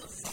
Yes.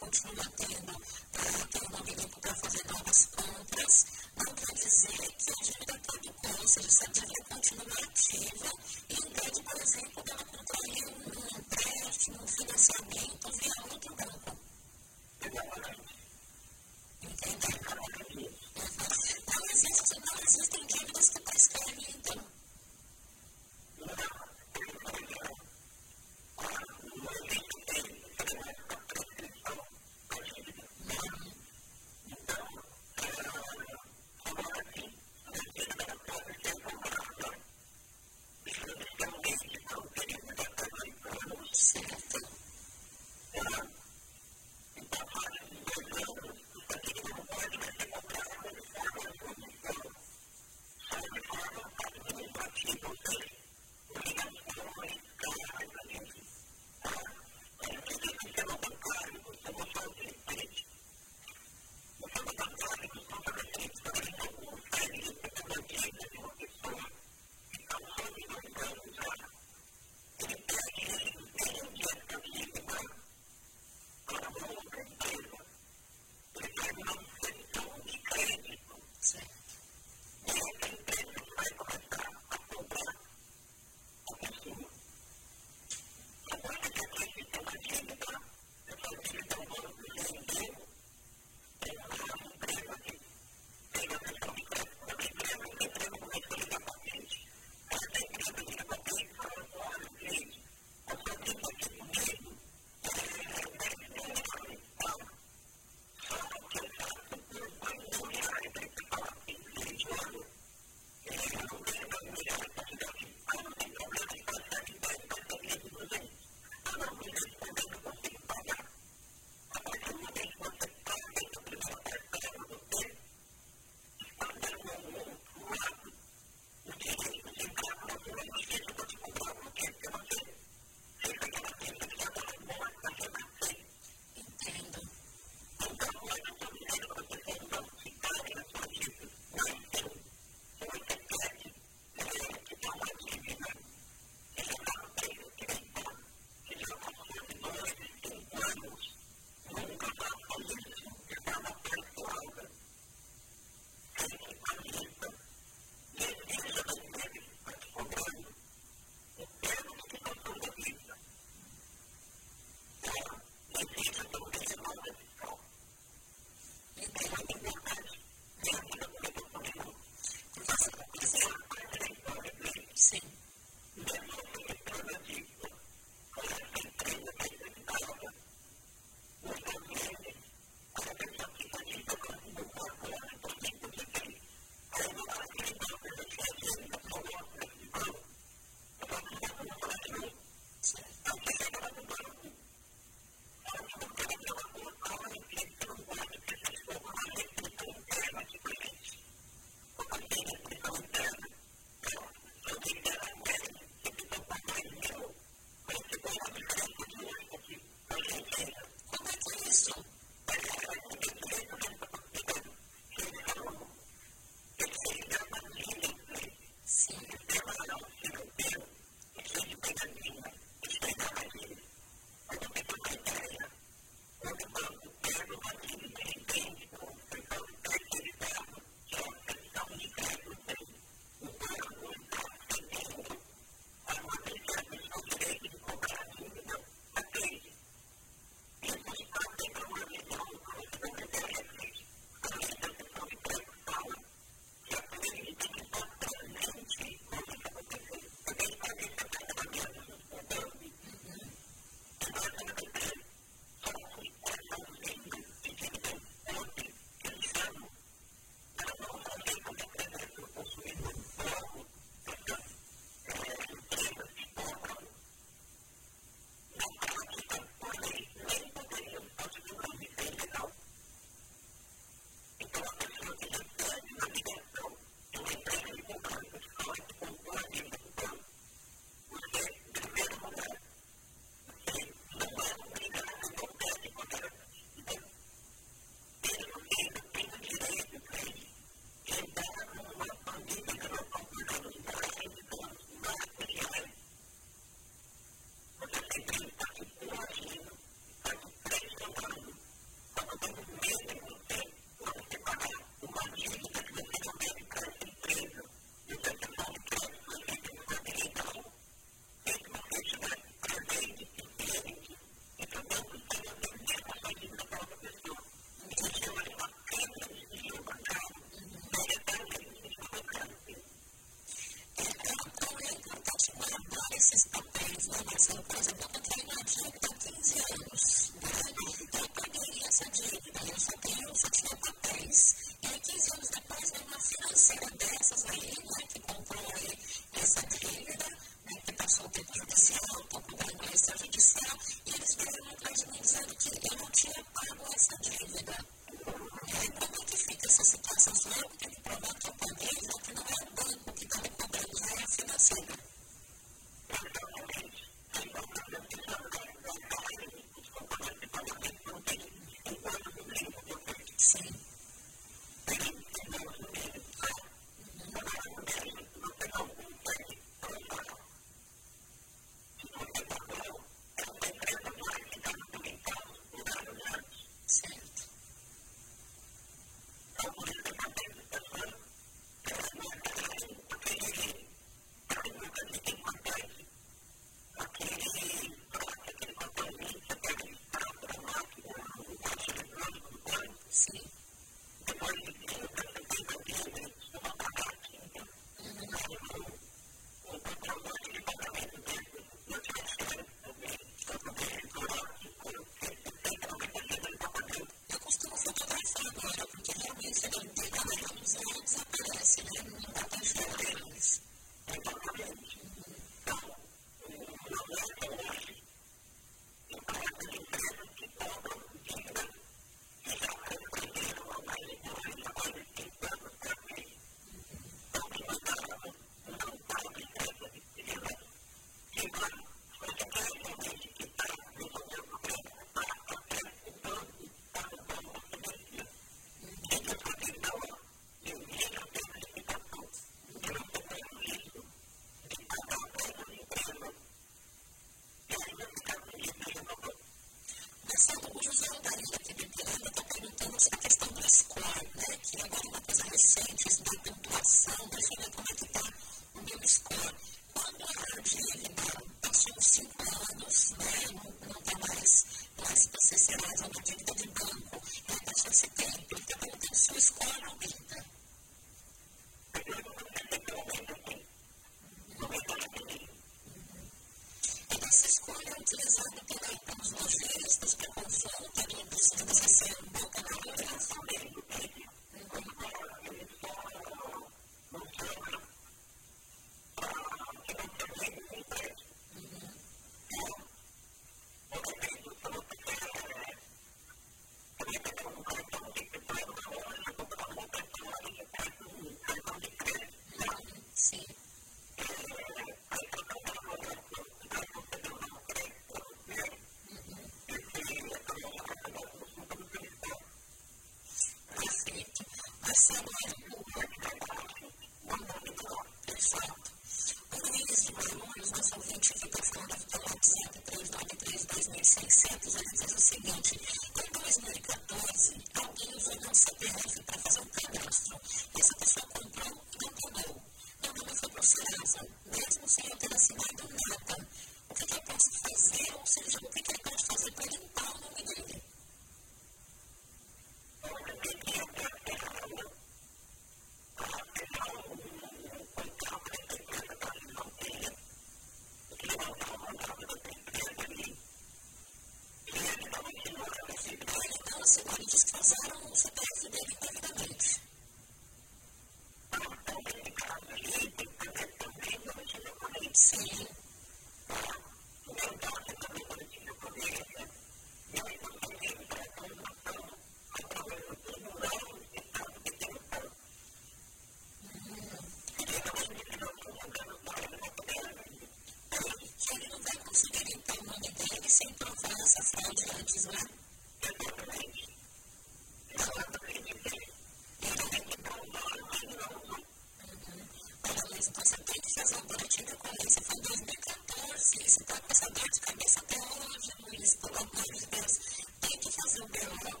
tem que fazer o BO.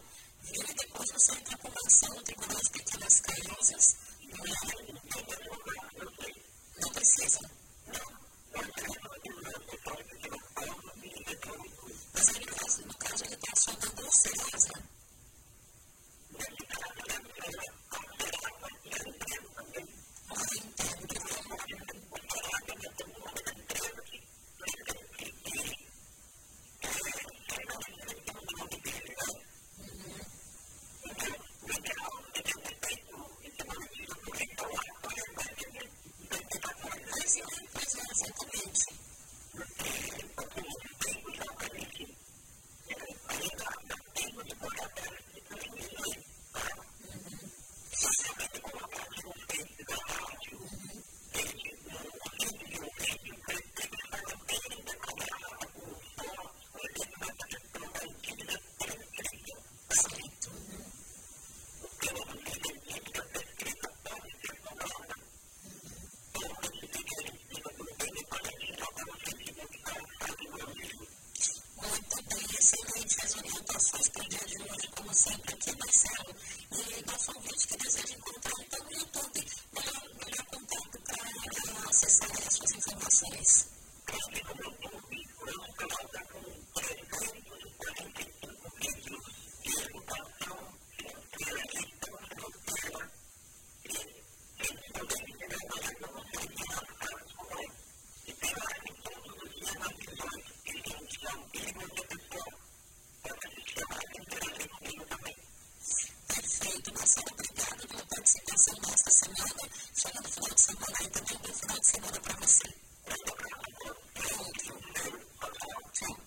Depois você entra com uma ação no Tribunal de Pequenas Causas. Não é? Não precisa. Mas ele, no caso, ele está acionando o Serasa. Uma